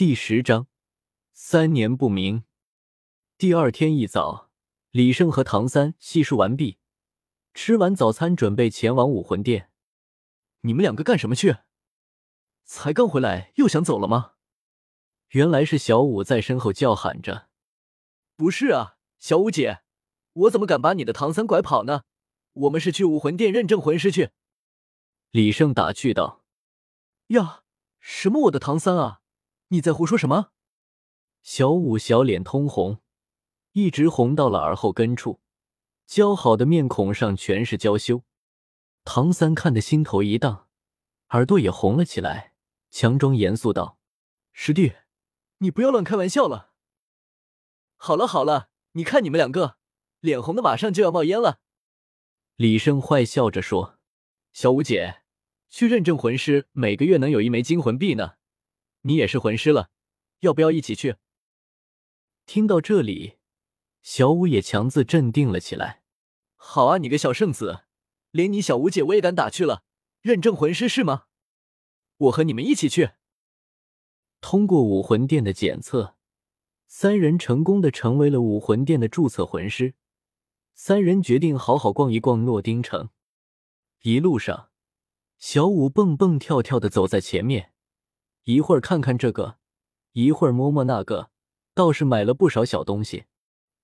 第十章，三年不明。第二天一早，李胜和唐三细数完毕，吃完早餐，准备前往武魂殿。你们两个干什么去？才刚回来，又想走了吗？原来是小五在身后叫喊着：“不是啊，小五姐，我怎么敢把你的唐三拐跑呢？我们是去武魂殿认证魂师去。”李胜打趣道：“呀，什么我的唐三啊？你在胡说什么？”小五小脸通红，一直红到了耳后根处，姣好的面孔上全是娇羞。唐三看得心头一荡，耳朵也红了起来，强装严肃道：“师弟。”你不要乱开玩笑了。好了好了，你看你们两个脸红的，马上就要冒烟了。李胜坏笑着说：“小五姐，去认证魂师，每个月能有一枚金魂币呢。你也是魂师了，要不要一起去？”听到这里，小五也强自镇定了起来。好啊，你个小圣子，连你小五姐我也敢打去了。认证魂师是吗？我和你们一起去。通过武魂殿的检测，三人成功的成为了武魂殿的注册魂师。三人决定好好逛一逛诺丁城。一路上，小五蹦蹦跳跳的走在前面，一会儿看看这个，一会儿摸摸那个，倒是买了不少小东西。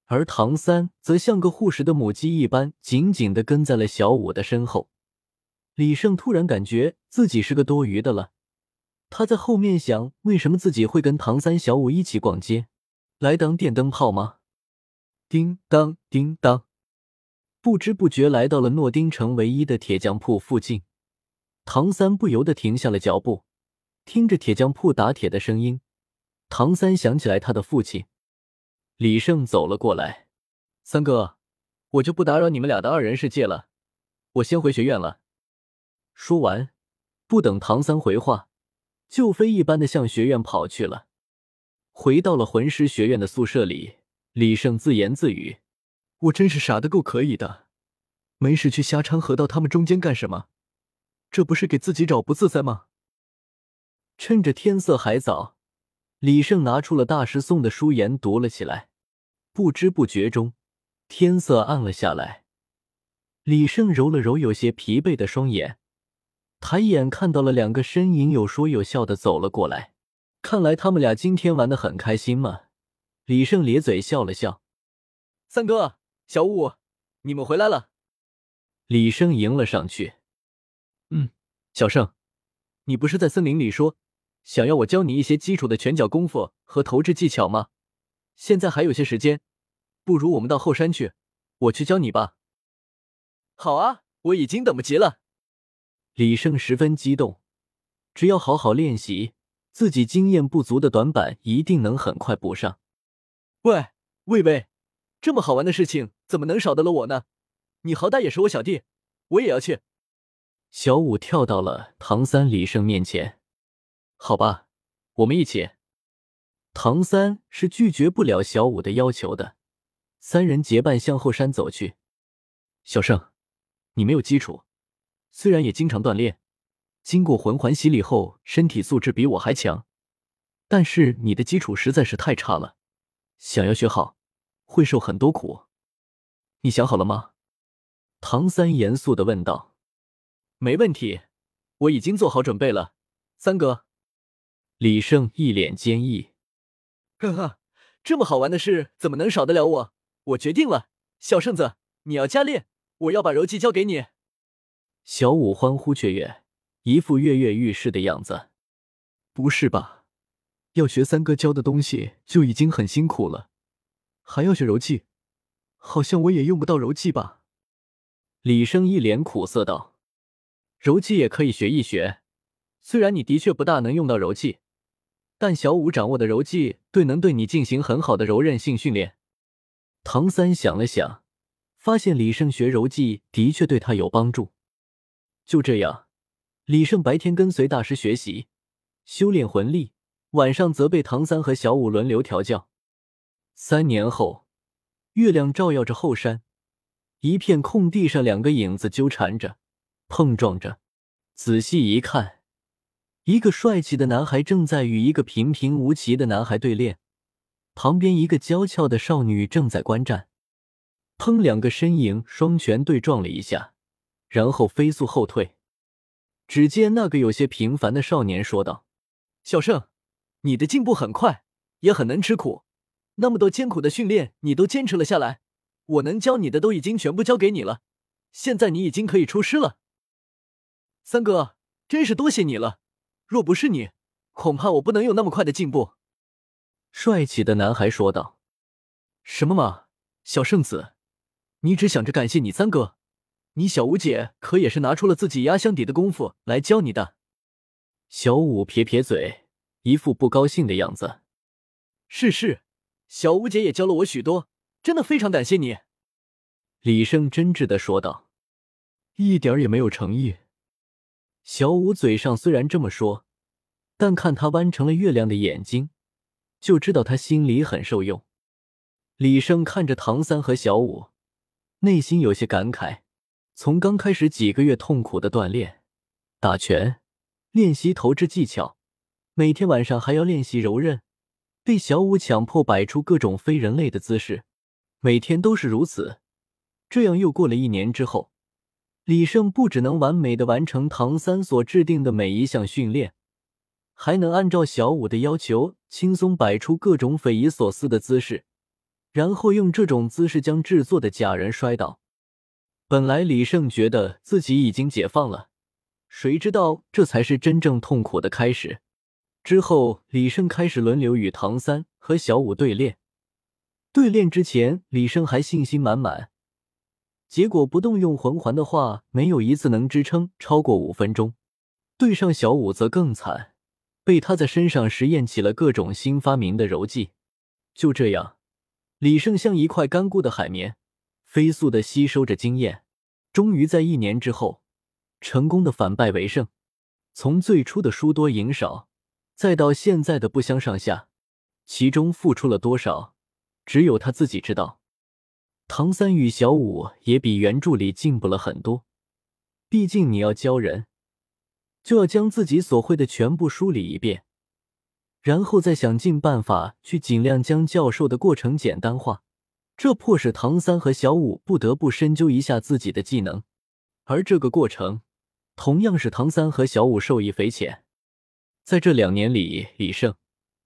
而唐三则像个护食的母鸡一般，紧紧的跟在了小五的身后。李胜突然感觉自己是个多余的了。他在后面想，为什么自己会跟唐三、小五一起逛街，来当电灯泡吗？叮当，叮当，不知不觉来到了诺丁城唯一的铁匠铺附近。唐三不由得停下了脚步，听着铁匠铺打铁的声音，唐三想起来他的父亲。李胜走了过来：“三哥，我就不打扰你们俩的二人世界了，我先回学院了。”说完，不等唐三回话。就飞一般的向学院跑去了。回到了魂师学院的宿舍里，李胜自言自语：“我真是傻的够可以的，没事去瞎掺和到他们中间干什么？这不是给自己找不自在吗？”趁着天色还早，李胜拿出了大师送的书言读了起来。不知不觉中，天色暗了下来。李胜揉了揉有些疲惫的双眼。抬眼看到了两个身影，有说有笑的走了过来。看来他们俩今天玩的很开心嘛。李胜咧嘴笑了笑：“三哥，小五，你们回来了。”李胜迎了上去：“嗯，小胜，你不是在森林里说想要我教你一些基础的拳脚功夫和投掷技巧吗？现在还有些时间，不如我们到后山去，我去教你吧。”“好啊，我已经等不及了。”李胜十分激动，只要好好练习，自己经验不足的短板一定能很快补上。喂，喂喂，这么好玩的事情怎么能少得了我呢？你好歹也是我小弟，我也要去。小五跳到了唐三、李胜面前。好吧，我们一起。唐三是拒绝不了小五的要求的，三人结伴向后山走去。小胜，你没有基础。虽然也经常锻炼，经过魂环洗礼后，身体素质比我还强，但是你的基础实在是太差了，想要学好，会受很多苦。你想好了吗？唐三严肃的问道。没问题，我已经做好准备了。三哥，李胜一脸坚毅。呵呵，这么好玩的事怎么能少得了我？我决定了，小圣子，你要加练，我要把柔技交给你。小五欢呼雀跃，一副跃跃欲试的样子。不是吧？要学三哥教的东西就已经很辛苦了，还要学柔技，好像我也用不到柔技吧？李生一脸苦涩道：“柔技也可以学一学，虽然你的确不大能用到柔技，但小五掌握的柔技对能对你进行很好的柔韧性训练。”唐三想了想，发现李胜学柔技的确对他有帮助。就这样，李胜白天跟随大师学习修炼魂力，晚上则被唐三和小五轮流调教。三年后，月亮照耀着后山，一片空地上，两个影子纠缠着，碰撞着。仔细一看，一个帅气的男孩正在与一个平平无奇的男孩对练，旁边一个娇俏的少女正在观战。砰！两个身影双拳对撞了一下，然后飞速后退。只见那个有些平凡的少年说道：“小胜，你的进步很快，也很能吃苦。那么多艰苦的训练，你都坚持了下来。我能教你的都已经全部教给你了，现在你已经可以出师了。三哥，真是多谢你了。若不是你，恐怕我不能有那么快的进步。”帅气的男孩说道。“什么嘛，小圣子。”你只想着感谢你三哥，你小五姐可也是拿出了自己压箱底的功夫来教你的。小五撇撇嘴，一副不高兴的样子。是是，小五姐也教了我许多，真的非常感谢你。李胜真挚的说道，一点也没有诚意。小五嘴上虽然这么说，但看他弯成了月亮的眼睛，就知道他心里很受用。李胜看着唐三和小五。内心有些感慨，从刚开始几个月痛苦的锻炼，打拳，练习投掷技巧，每天晚上还要练习柔韧，被小五强迫摆出各种非人类的姿势，每天都是如此。这样又过了一年之后，李胜不只能完美的完成唐三所制定的每一项训练，还能按照小五的要求轻松摆出各种匪夷所思的姿势。然后用这种姿势将制作的假人摔倒。本来李胜觉得自己已经解放了，谁知道这才是真正痛苦的开始。之后，李胜开始轮流与唐三和小五对练。对练之前，李胜还信心满满，结果不动用魂环的话，没有一次能支撑超过五分钟。对上小五则更惨，被他在身上实验起了各种新发明的柔技。就这样。李胜像一块干枯的海绵，飞速的吸收着经验，终于在一年之后，成功的反败为胜。从最初的输多赢少，再到现在的不相上下，其中付出了多少，只有他自己知道。唐三与小五也比原著里进步了很多。毕竟你要教人，就要将自己所会的全部梳理一遍。然后再想尽办法去尽量将教授的过程简单化，这迫使唐三和小五不得不深究一下自己的技能，而这个过程同样是唐三和小五受益匪浅。在这两年里，李胜、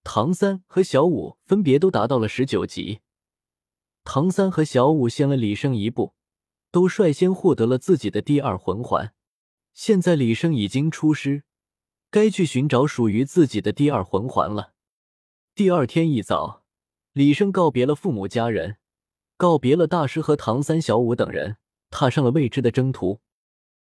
唐三和小五分别都达到了十九级。唐三和小舞先了李生一步，都率先获得了自己的第二魂环。现在李生已经出师。该去寻找属于自己的第二魂环了。第二天一早，李生告别了父母家人，告别了大师和唐三、小舞等人，踏上了未知的征途。